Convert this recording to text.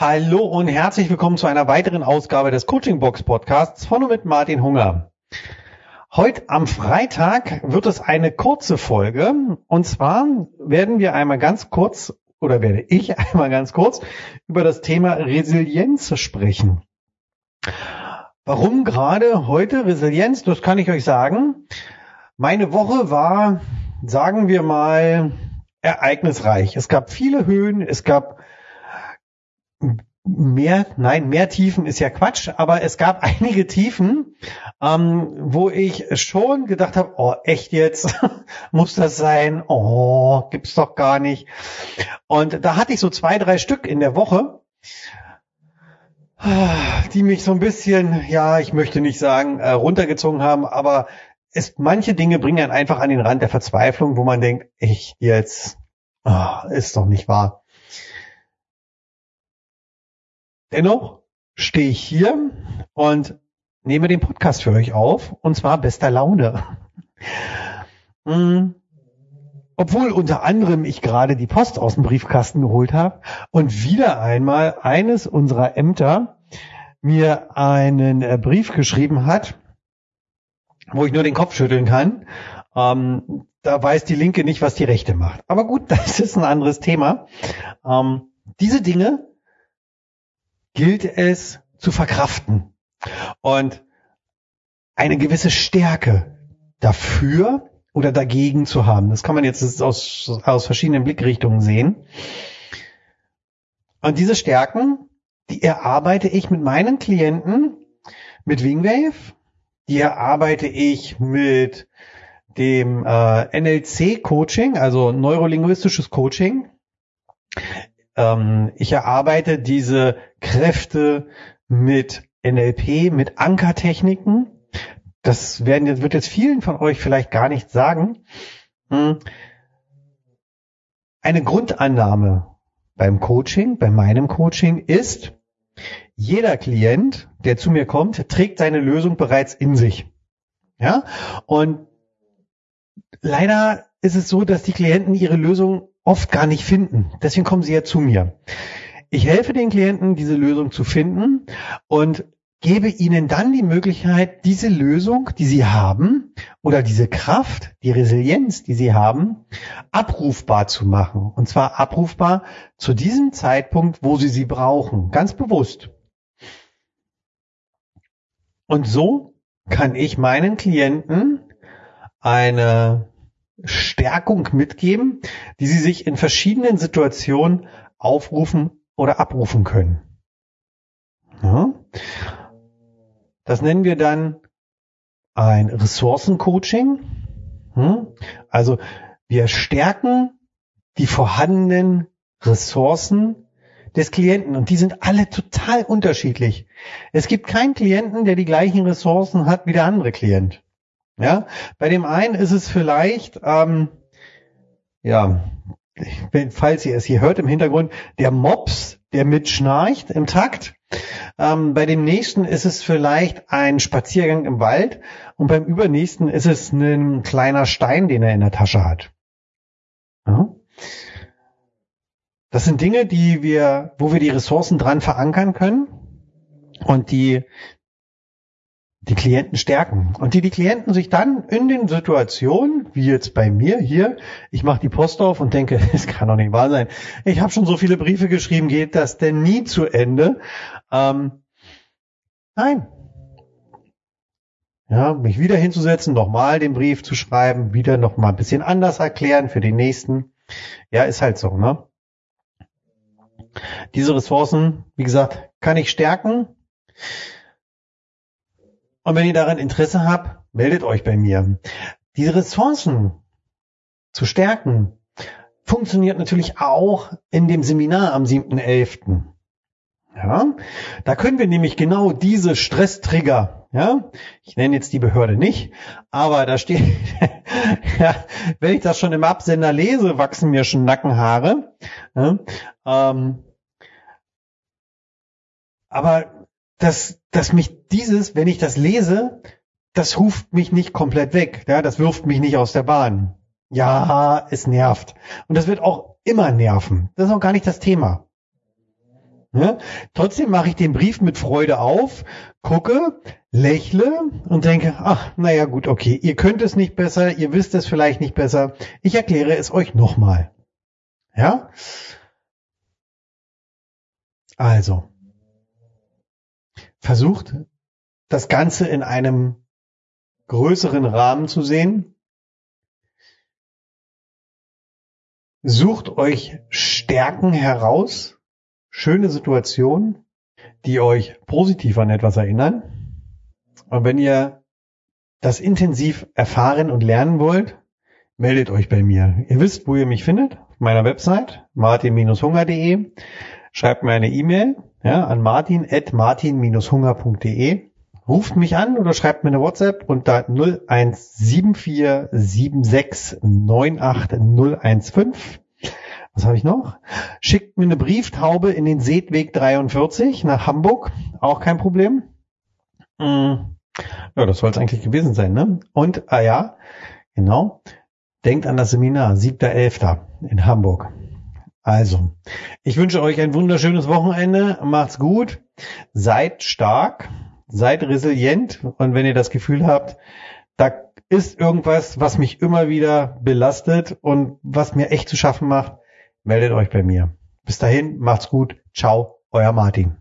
Hallo und herzlich willkommen zu einer weiteren Ausgabe des Coaching Box Podcasts von und mit Martin Hunger. Heute am Freitag wird es eine kurze Folge und zwar werden wir einmal ganz kurz oder werde ich einmal ganz kurz über das Thema Resilienz sprechen. Warum gerade heute Resilienz? Das kann ich euch sagen. Meine Woche war, sagen wir mal, ereignisreich. Es gab viele Höhen, es gab mehr, nein, mehr Tiefen ist ja Quatsch, aber es gab einige Tiefen, ähm, wo ich schon gedacht habe, oh, echt jetzt? Muss das sein? Oh, gibt's doch gar nicht. Und da hatte ich so zwei, drei Stück in der Woche, die mich so ein bisschen, ja, ich möchte nicht sagen, äh, runtergezogen haben, aber es, manche Dinge bringen einen einfach an den Rand der Verzweiflung, wo man denkt, echt jetzt, oh, ist doch nicht wahr. Dennoch stehe ich hier und nehme den Podcast für euch auf und zwar bester Laune. Hm. Obwohl unter anderem ich gerade die Post aus dem Briefkasten geholt habe und wieder einmal eines unserer Ämter mir einen äh, Brief geschrieben hat, wo ich nur den Kopf schütteln kann. Ähm, da weiß die Linke nicht, was die Rechte macht. Aber gut, das ist ein anderes Thema. Ähm, diese Dinge gilt es zu verkraften und eine gewisse Stärke dafür oder dagegen zu haben. Das kann man jetzt aus, aus verschiedenen Blickrichtungen sehen. Und diese Stärken, die erarbeite ich mit meinen Klienten mit Wingwave, die erarbeite ich mit dem äh, NLC-Coaching, also neurolinguistisches Coaching. Ähm, ich erarbeite diese Kräfte mit NLP, mit Ankertechniken. Das werden jetzt, wird jetzt vielen von euch vielleicht gar nicht sagen. Hm. Eine Grundannahme beim Coaching, bei meinem Coaching ist, jeder Klient, der zu mir kommt, trägt seine Lösung bereits in sich. Ja? Und leider ist es so, dass die Klienten ihre Lösung oft gar nicht finden. Deswegen kommen sie ja zu mir. Ich helfe den Klienten, diese Lösung zu finden und gebe ihnen dann die Möglichkeit, diese Lösung, die sie haben, oder diese Kraft, die Resilienz, die sie haben, abrufbar zu machen. Und zwar abrufbar zu diesem Zeitpunkt, wo sie sie brauchen. Ganz bewusst. Und so kann ich meinen Klienten eine Stärkung mitgeben, die sie sich in verschiedenen Situationen aufrufen oder abrufen können. Ja. Das nennen wir dann ein Ressourcencoaching. Also wir stärken die vorhandenen Ressourcen des Klienten und die sind alle total unterschiedlich. Es gibt keinen Klienten, der die gleichen Ressourcen hat wie der andere Klient. Ja, bei dem einen ist es vielleicht, ähm, ja, falls ihr es hier hört im Hintergrund, der Mops, der mitschnarcht im Takt. Ähm, bei dem nächsten ist es vielleicht ein Spaziergang im Wald und beim übernächsten ist es ein kleiner Stein, den er in der Tasche hat. Ja. Das sind Dinge, die wir, wo wir die Ressourcen dran verankern können und die die Klienten stärken und die die Klienten sich dann in den Situationen, wie jetzt bei mir hier, ich mache die Post auf und denke, es kann doch nicht wahr sein. Ich habe schon so viele Briefe geschrieben, geht das denn nie zu Ende? Ähm, nein. Ja, mich wieder hinzusetzen, nochmal den Brief zu schreiben, wieder nochmal ein bisschen anders erklären für den nächsten. Ja, ist halt so, ne? Diese Ressourcen, wie gesagt, kann ich stärken. Und wenn ihr daran Interesse habt, meldet euch bei mir. Diese Ressourcen zu stärken funktioniert natürlich auch in dem Seminar am 7.11. Ja, da können wir nämlich genau diese Stresstrigger, ja, ich nenne jetzt die Behörde nicht, aber da steht, ja, wenn ich das schon im Absender lese, wachsen mir schon Nackenhaare. Ja, ähm, aber dass, dass mich dieses, wenn ich das lese, das ruft mich nicht komplett weg. Ja, das wirft mich nicht aus der Bahn. Ja, es nervt. Und das wird auch immer nerven. Das ist auch gar nicht das Thema. Ja? Trotzdem mache ich den Brief mit Freude auf, gucke, lächle und denke, ach, naja gut, okay, ihr könnt es nicht besser, ihr wisst es vielleicht nicht besser, ich erkläre es euch nochmal. Ja? Also, versucht das Ganze in einem größeren Rahmen zu sehen. Sucht euch Stärken heraus, schöne Situationen, die euch positiv an etwas erinnern. Und wenn ihr das intensiv erfahren und lernen wollt, meldet euch bei mir. Ihr wisst, wo ihr mich findet, auf meiner Website martin-hunger.de. Schreibt mir eine E-Mail ja, an martin.martin-hunger.de ruft mich an oder schreibt mir eine WhatsApp unter 017476980115. Was habe ich noch? Schickt mir eine Brieftaube in den Seetweg 43 nach Hamburg. Auch kein Problem. Hm. Ja, das soll es eigentlich gewesen sein, ne? Und, ah ja, genau. Denkt an das Seminar, 7.11. in Hamburg. Also, ich wünsche euch ein wunderschönes Wochenende. Macht's gut. Seid stark seid resilient und wenn ihr das Gefühl habt, da ist irgendwas, was mich immer wieder belastet und was mir echt zu schaffen macht, meldet euch bei mir. Bis dahin, macht's gut. Ciao, euer Martin.